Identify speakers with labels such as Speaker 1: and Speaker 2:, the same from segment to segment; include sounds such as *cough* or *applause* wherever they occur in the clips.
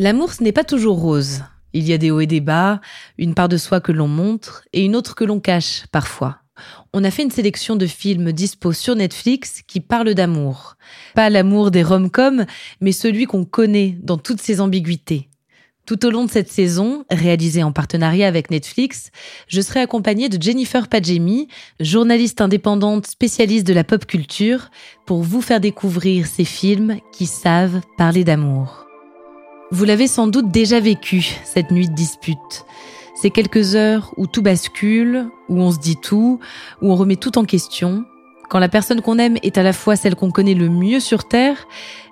Speaker 1: L'amour, ce n'est pas toujours rose. Il y a des hauts et des bas, une part de soi que l'on montre et une autre que l'on cache parfois. On a fait une sélection de films dispo sur Netflix qui parlent d'amour. Pas l'amour des rom-coms, mais celui qu'on connaît dans toutes ses ambiguïtés. Tout au long de cette saison, réalisée en partenariat avec Netflix, je serai accompagnée de Jennifer Padjemi, journaliste indépendante spécialiste de la pop culture, pour vous faire découvrir ces films qui savent parler d'amour. Vous l'avez sans doute déjà vécu, cette nuit de dispute. Ces quelques heures où tout bascule, où on se dit tout, où on remet tout en question, quand la personne qu'on aime est à la fois celle qu'on connaît le mieux sur Terre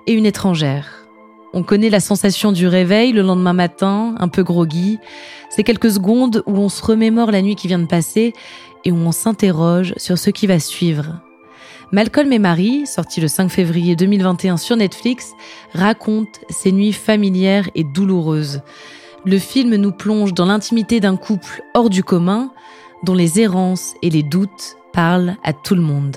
Speaker 1: et une étrangère. On connaît la sensation du réveil le lendemain matin, un peu groggy. C'est quelques secondes où on se remémore la nuit qui vient de passer et où on s'interroge sur ce qui va suivre. Malcolm et Marie, sorti le 5 février 2021 sur Netflix, raconte ces nuits familières et douloureuses. Le film nous plonge dans l'intimité d'un couple hors du commun, dont les errances et les doutes parlent à tout le monde.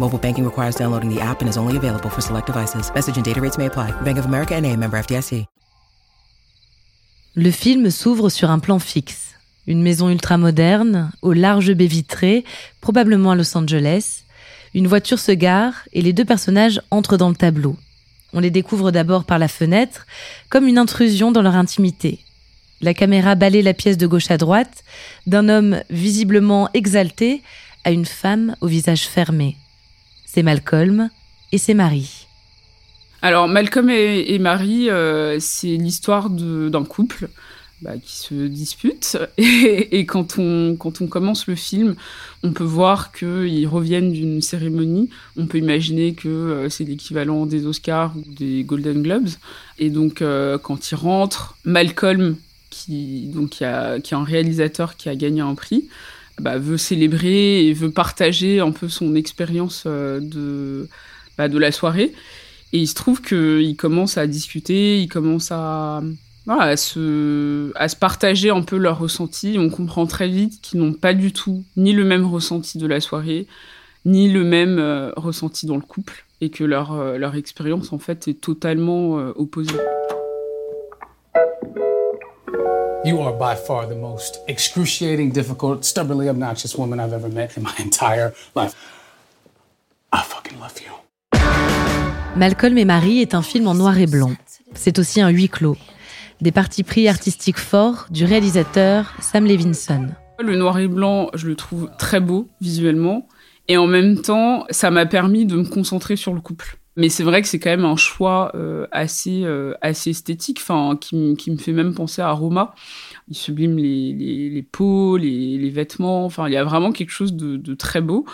Speaker 2: Mobile banking requires downloading the app and is only available for select devices. Bank of America member.
Speaker 1: Le film s'ouvre sur un plan fixe. Une maison ultramoderne, aux larges baies vitrées, probablement à Los Angeles. Une voiture se gare et les deux personnages entrent dans le tableau. On les découvre d'abord par la fenêtre, comme une intrusion dans leur intimité. La caméra balaye la pièce de gauche à droite, d'un homme visiblement exalté à une femme au visage fermé. C'est Malcolm et c'est Marie.
Speaker 3: Alors Malcolm et, Marie, euh, c'est l'histoire d'un couple bah, qui se dispute. *laughs* Et, et quand, on, quand on commence le film, on peut voir qu'ils reviennent d'une cérémonie. On peut imaginer que euh, c'est l'équivalent des Oscars ou des Golden Globes. Et donc euh, quand ils rentrent, Malcolm, qui, donc, qui, a, qui est un réalisateur qui a gagné un prix, bah, veut célébrer et veut partager un peu son expérience euh, de, bah, de la soirée. Et il se trouve qu'ils commencent à discuter, ils commencent à, à, se, à se partager un peu leurs ressentis. On comprend très vite qu'ils n'ont pas du tout ni le même ressenti de la soirée, ni le même euh, ressenti dans le couple, et que leur, euh, leur expérience, en fait, est totalement opposée.
Speaker 4: You are by far the most excruciating, difficult, stubbornly obnoxious woman I've ever met in my *laughs* entire life. I fucking love you.
Speaker 1: Malcolm et Marie est un film en noir et blanc. C'est aussi un huis clos. Des partis pris artistiques forts du réalisateur Sam Levinson.
Speaker 3: Le noir et blanc, je le trouve très beau visuellement. Et en même temps, ça m'a permis de me concentrer sur le couple. Mais c'est vrai que c'est quand même un choix euh, assez, euh, assez esthétique, enfin, qui, qui me fait même penser à Roma. Il sublime les, les, les peaux, les, les vêtements. Enfin, il y a vraiment quelque chose de, de très beau.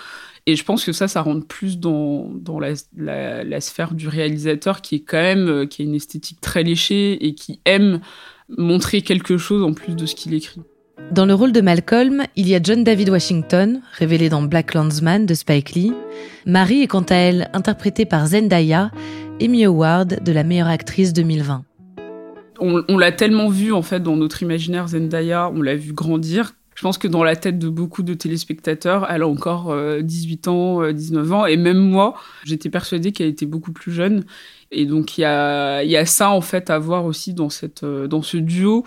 Speaker 3: Et je pense que ça, ça rentre plus dans, dans la, la, la sphère du réalisateur qui est quand même, euh, qui a une esthétique très léchée et qui aime montrer quelque chose en plus de ce qu'il écrit.
Speaker 1: Dans le rôle de Malcolm, il y a John David Washington, révélé dans Black Landsman de Spike Lee. Marie est quant à elle interprétée par Zendaya, Emmy Award de la meilleure actrice 2020.
Speaker 3: on, l'a tellement vu en fait dans notre imaginaire Zendaya, on l'a vu grandir. Je pense que dans la tête de beaucoup de téléspectateurs, elle a encore euh, 18 ans, euh, 19 ans, et même moi, j'étais persuadée qu'elle était beaucoup plus jeune. Et donc il y a, ça en fait à voir aussi dans, euh, dans ce duo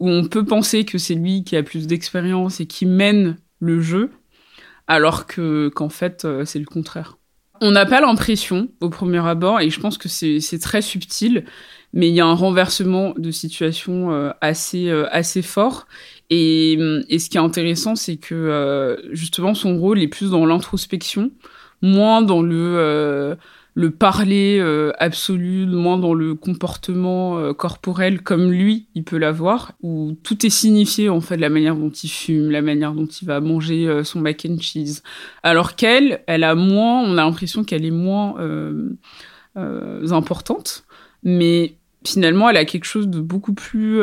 Speaker 3: où on peut penser que c'est lui qui a plus d'expérience et qui mène le jeu, alors que qu'en fait c'est le contraire. On n'a pas l'impression au premier abord, et je pense que c'est très subtil, mais il y a un renversement de situation assez assez fort. Et, ce qui est intéressant, c'est que justement son rôle est plus dans l'introspection, moins dans le le parler euh, absolu, moins dans le comportement euh, corporel comme lui, il peut l'avoir, où tout est signifié en fait, la manière dont il fume, la manière dont il va manger euh, son mac and cheese. Alors qu'elle, elle a moins, on a l'impression qu'elle est moins importante, mais finalement, elle a quelque chose de beaucoup plus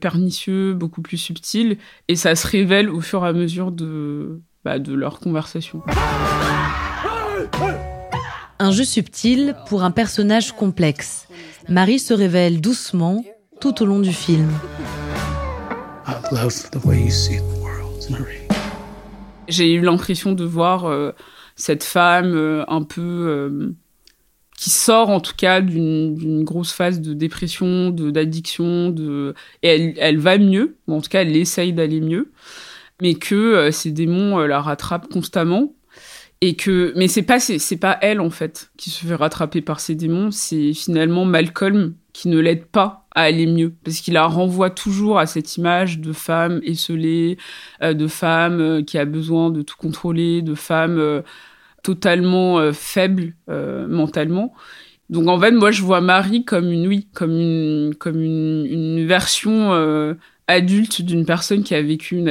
Speaker 3: pernicieux, beaucoup plus subtil, et ça se révèle au fur et à mesure de, bah, de leur conversation.
Speaker 1: Un jeu subtil pour un personnage complexe. Marie se révèle doucement tout au long du film.
Speaker 3: J'ai eu l'impression de voir euh, cette femme euh, un peu euh, qui sort en tout cas d'une grosse phase de dépression, d'addiction, de, et elle, elle va mieux, en tout cas elle essaye d'aller mieux, mais que ces démons la rattrapent constamment et que mais c'est pas c'est pas elle en fait qui se fait rattraper par ses démons. C'est finalement Malcolm qui ne l'aide pas à aller mieux. Parce qu'il la renvoie toujours à cette image de femme esselée euh, de femme euh, qui a besoin de tout contrôler de femme euh, totalement faible mentalement. Donc en fait moi je vois Marie comme une oui comme une comme une, une version adulte d'une personne qui a vécu une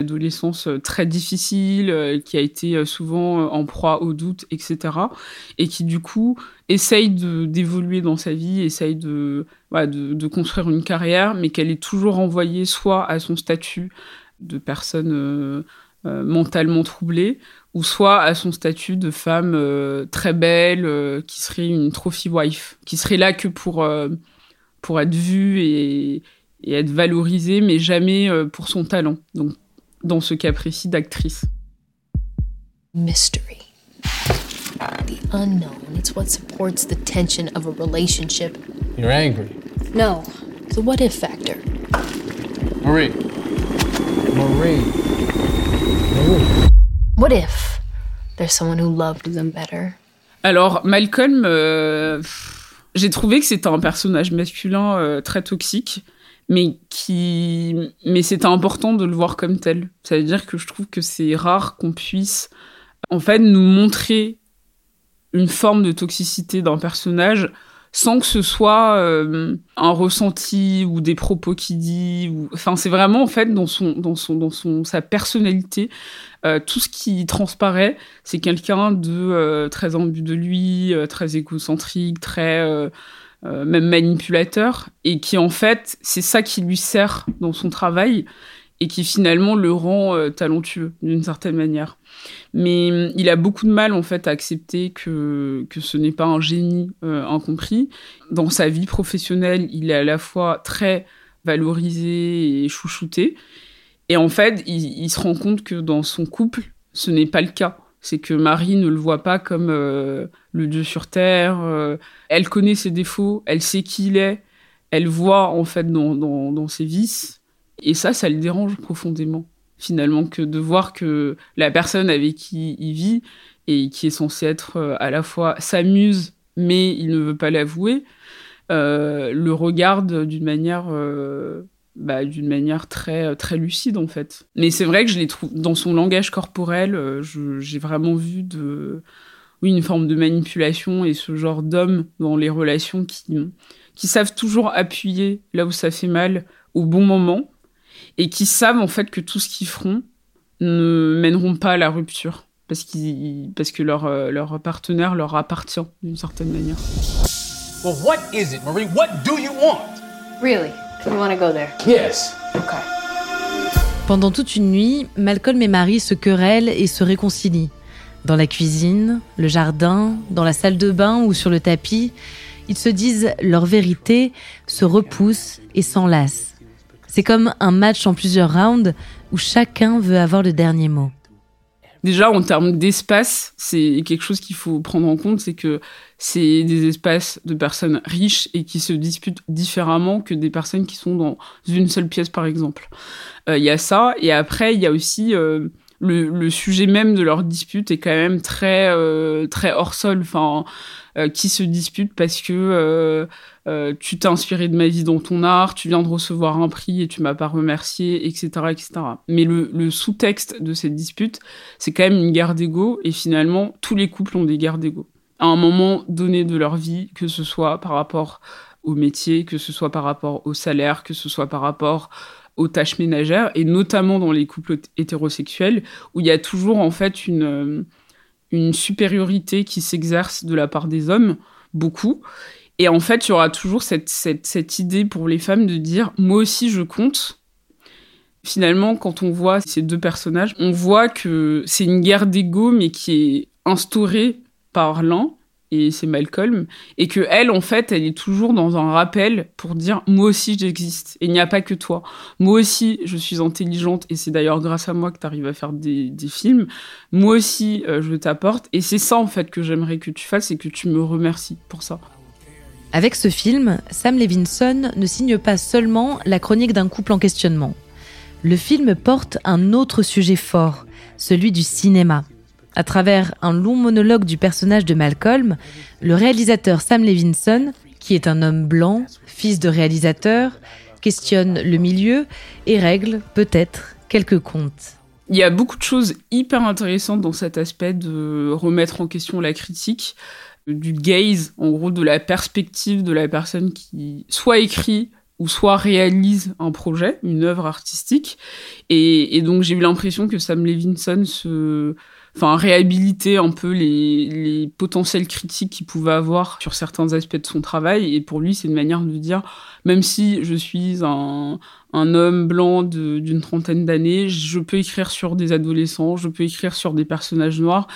Speaker 3: Adolescence euh, très difficile, euh, qui a été euh, souvent en proie au doute, etc. Et qui du coup essaye d'évoluer dans sa vie, essaye de, construire une carrière, mais qu'elle est toujours renvoyée soit à son statut de personne mentalement troublée, ou soit à son statut de femme très belle, qui serait une trophy wife, qui serait là que pour, pour être vue et, et être valorisée, mais jamais pour son talent. Donc dans ce cas précis d'actrice.
Speaker 5: Mystery. The unknown, it's what supports the tension of a relationship.
Speaker 4: You're angry.
Speaker 5: No, the what if factor.
Speaker 4: Marie. Marie.
Speaker 5: Marie. What if there's someone who loved them better?
Speaker 3: Alors, Malcolm, euh, j'ai trouvé que c'était un personnage masculin euh, très toxique mais qui mais c'était important de le voir comme tel. Ça veut dire que je trouve que c'est rare qu'on puisse en fait nous montrer une forme de toxicité d'un personnage sans que ce soit euh, un ressenti ou des propos qu'il dit ou enfin c'est vraiment en fait dans son dans son dans son sa personnalité euh, tout ce qui transparaît c'est quelqu'un de euh, très imbu de lui très égocentrique très euh, même manipulateur, et qui en fait, c'est ça qui lui sert dans son travail et qui finalement le rend euh, talentueux d'une certaine manière. Mais hum, il a beaucoup de mal en fait à accepter que, que ce n'est pas un génie euh, incompris. Dans sa vie professionnelle, il est à la fois très valorisé et chouchouté. Et en fait, il se rend compte que dans son couple, ce n'est pas le cas c'est que Marie ne le voit pas comme euh, le dieu sur terre. Euh, elle connaît ses défauts, elle sait qui il est, elle voit en fait dans, ses vices. Et ça, ça le dérange profondément, finalement, que de voir que la personne avec qui il vit et qui est censée être euh, à la fois s'amuse, mais il ne veut pas l'avouer, le regarde d'une manière bah, d'une manière très très lucide en fait. Mais c'est vrai que je l'ai trouvé dans son langage corporel, euh, j'ai vraiment vu de oui une forme de manipulation et ce genre d'hommes dans les relations qui qui savent toujours appuyer là où ça fait mal au bon moment et qui savent en fait que tout ce qu'ils feront ne mèneront pas à la rupture parce qu'ils parce que leur euh, leur partenaire leur appartient d'une certaine manière.
Speaker 4: Well, what is it, Marie? What do you want?
Speaker 5: Really? You want to go there?
Speaker 4: Yes.
Speaker 5: Okay.
Speaker 1: Pendant toute une nuit, Malcolm et Marie se querellent et se réconcilient. Dans la cuisine, le jardin, dans la salle de bain ou sur le tapis, ils se disent leur vérité, se repoussent et s'enlacent. C'est comme un match en plusieurs rounds où chacun veut avoir le dernier mot.
Speaker 3: Déjà, en termes d'espace, c'est quelque chose qu'il faut prendre en compte, c'est que c'est des espaces de personnes riches et qui se disputent différemment que des personnes qui sont dans une seule pièce, par exemple. Euh, il y a ça, et après, il y a aussi euh, le, sujet même de leur dispute est quand même très, euh, très hors sol. Enfin, qui se disputent parce que euh, euh, tu t'es inspiré de ma vie dans ton art, tu viens de recevoir un prix et tu m'as pas remercié, etc., etc. Mais le, sous-texte de cette dispute, c'est quand même une guerre d'ego et finalement tous les couples ont des guerres d'ego à un moment donné de leur vie, que ce soit par rapport au métier, que ce soit par rapport au salaire, que ce soit par rapport aux tâches ménagères, et notamment dans les couples hétérosexuels, où il y a toujours en fait une, une supériorité qui s'exerce de la part des hommes, beaucoup. Et en fait, il y aura toujours cette, cette, cette, idée pour les femmes de dire moi aussi je compte. Finalement, quand on voit ces deux personnages, on voit que c'est une guerre d'ego, mais qui est instaurée par l'un et c'est Malcolm, et que elle, en fait, elle est toujours dans un rappel pour dire moi aussi j'existe, et il n'y a pas que toi. Moi aussi, je suis intelligente, et c'est d'ailleurs grâce à moi que tu arrives à faire des, des, films. Moi aussi, euh, je t'apporte, et c'est ça, en fait, que j'aimerais que tu fasses, et que tu me remercies pour ça.
Speaker 1: Avec ce film, Sam Levinson ne signe pas seulement la chronique d'un couple en questionnement. Le film porte un autre sujet fort, celui du cinéma. À travers un long monologue du personnage de Malcolm, le réalisateur Sam Levinson, qui est un homme blanc, fils de réalisateur, questionne le milieu et règle peut-être quelques comptes.
Speaker 3: Il y a beaucoup de choses hyper intéressantes dans cet aspect de remettre en question la critique, du gaze, en gros de la perspective de la personne qui soit écrit ou soit réalise un projet, une œuvre artistique. Et, donc j'ai eu l'impression que Sam Levinson se enfin réhabiliter un peu les, les potentiels critiques qu'il pouvait avoir sur certains aspects de son travail. Et pour lui, c'est une manière de dire, même si je suis un, un homme blanc d'une trentaine d'années, je peux écrire sur des adolescents, je peux écrire sur des personnages noirs,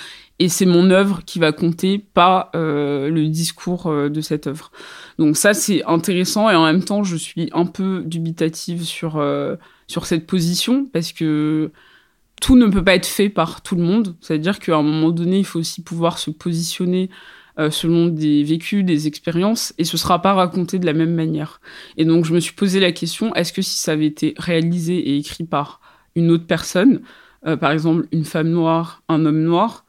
Speaker 3: et c'est mon œuvre qui va compter, pas euh, le discours euh, de cette œuvre. Donc ça, c'est intéressant, et en même temps, je suis un peu dubitative sur, euh, sur cette position, parce que tout ne peut pas être fait par tout le monde. C'est-à-dire qu'à un moment donné, il faut aussi pouvoir se positionner selon des vécus, des expériences, et ce sera pas raconté de la même manière. Et donc, je me suis posé la question est-ce que si ça avait été réalisé et écrit par une autre personne, par exemple une femme noire, un homme noir,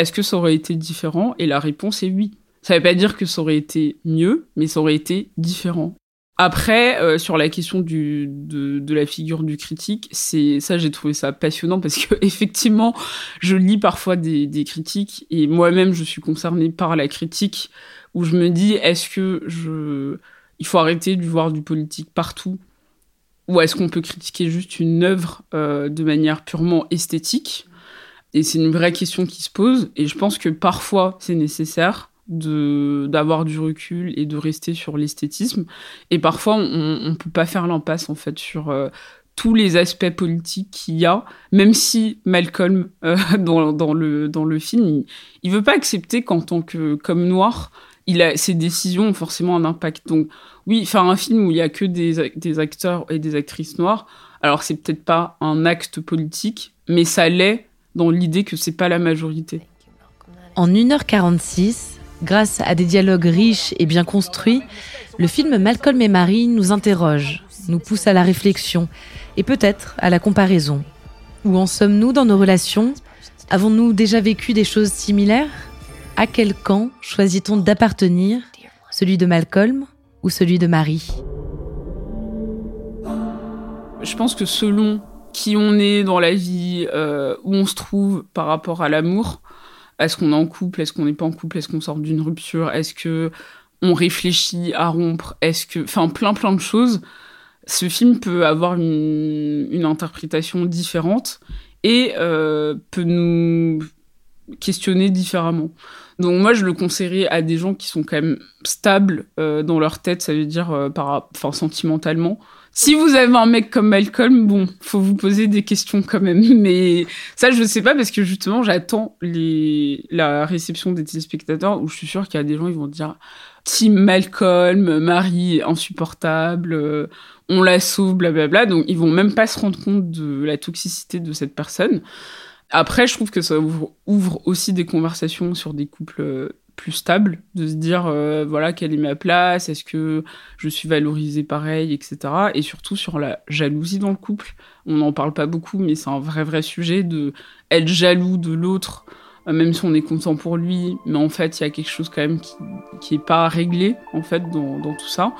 Speaker 3: est-ce que ça aurait été différent? Et la réponse est oui. Ça ne veut pas dire que ça aurait été mieux, mais ça aurait été différent. Après, euh, sur la question de, la figure du critique, c'est ça, j'ai trouvé ça passionnant parce que *laughs* effectivement, je lis parfois des, critiques et moi-même, je suis concernée par la critique où je me dis, est-ce que il faut arrêter de voir du politique partout? Ou est-ce qu'on peut critiquer juste une œuvre euh, de manière purement esthétique? Et c'est une vraie question qui se pose. Et je pense que parfois c'est nécessaire de d'avoir du recul et de rester sur l'esthétisme. Et parfois on, on peut pas faire l'impasse en fait sur euh, tous les aspects politiques qu'il y a. Même si Malcolm euh, *laughs* dans, dans le dans le film il, il veut pas accepter qu'en tant que comme noir il a ses décisions ont forcément un impact. Donc oui faire un film où il y a que des, des acteurs et des actrices noires alors c'est peut-être pas un acte politique mais ça l'est dans l'idée que c'est pas la majorité.
Speaker 1: En 1h46 Grâce à des dialogues riches et bien construits, le film Malcolm et Marie nous interroge, nous pousse à la réflexion et peut-être à la comparaison. Où en sommes-nous dans nos relations? Avons-nous déjà vécu des choses similaires? À quel camp choisit-on d'appartenir Celui de Malcolm ou celui de Marie?
Speaker 3: Je pense que selon qui on est dans la vie, euh, où on se trouve par rapport à l'amour, est-ce qu'on est en couple? Est-ce qu'on n'est pas en couple? Est-ce qu'on sort d'une rupture? Est-ce que on réfléchit à rompre? Est-ce que, enfin, plein plein de choses. Ce film peut avoir une, interprétation différente et euh, peut nous questionner différemment. Donc moi, je le conseillerais à des gens qui sont quand même stables euh, dans leur tête, ça veut dire enfin, sentimentalement. Si vous avez un mec comme Malcolm, bon, faut vous poser des questions quand même. *laughs* Mais ça, je sais pas parce que justement, j'attends la réception des téléspectateurs où je suis sûre qu'il y a des gens qui vont dire Team Malcolm, Marie insupportable, euh, on la sauve, blablabla. Donc ils vont même pas se rendre compte de la toxicité de cette personne. Après, je trouve que ça ouvre, ouvre aussi des conversations sur des couples euh, plus stable, de se dire euh, voilà quelle est ma place, est-ce que je suis valorisée pareil, etc. Et surtout sur la jalousie dans le couple. On n'en parle pas beaucoup, mais c'est un vrai vrai sujet de être jaloux de l'autre, euh, même si on est content pour lui, mais en fait il y a quelque chose quand même qui qui pas réglé en fait dans, dans tout ça.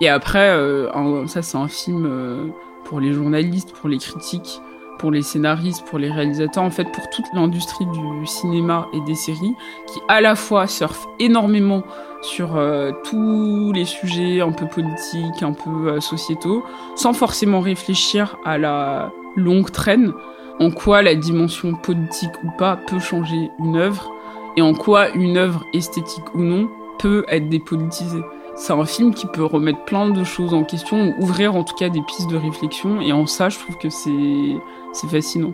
Speaker 3: Et après, euh, ça c'est un film pour les journalistes, pour les critiques pour les scénaristes, pour les réalisateurs, en fait pour toute l'industrie du cinéma et des séries, qui à la fois surfe énormément sur euh, tous les sujets un peu politiques, un peu euh, sociétaux, sans forcément réfléchir à la longue traîne, en quoi la dimension politique ou pas peut changer une œuvre, et en quoi une œuvre esthétique ou non peut être dépolitisée. C'est un film qui peut remettre plein de choses en question, ou ouvrir en tout cas des pistes de réflexion, et en ça, je trouve que c'est fascinant.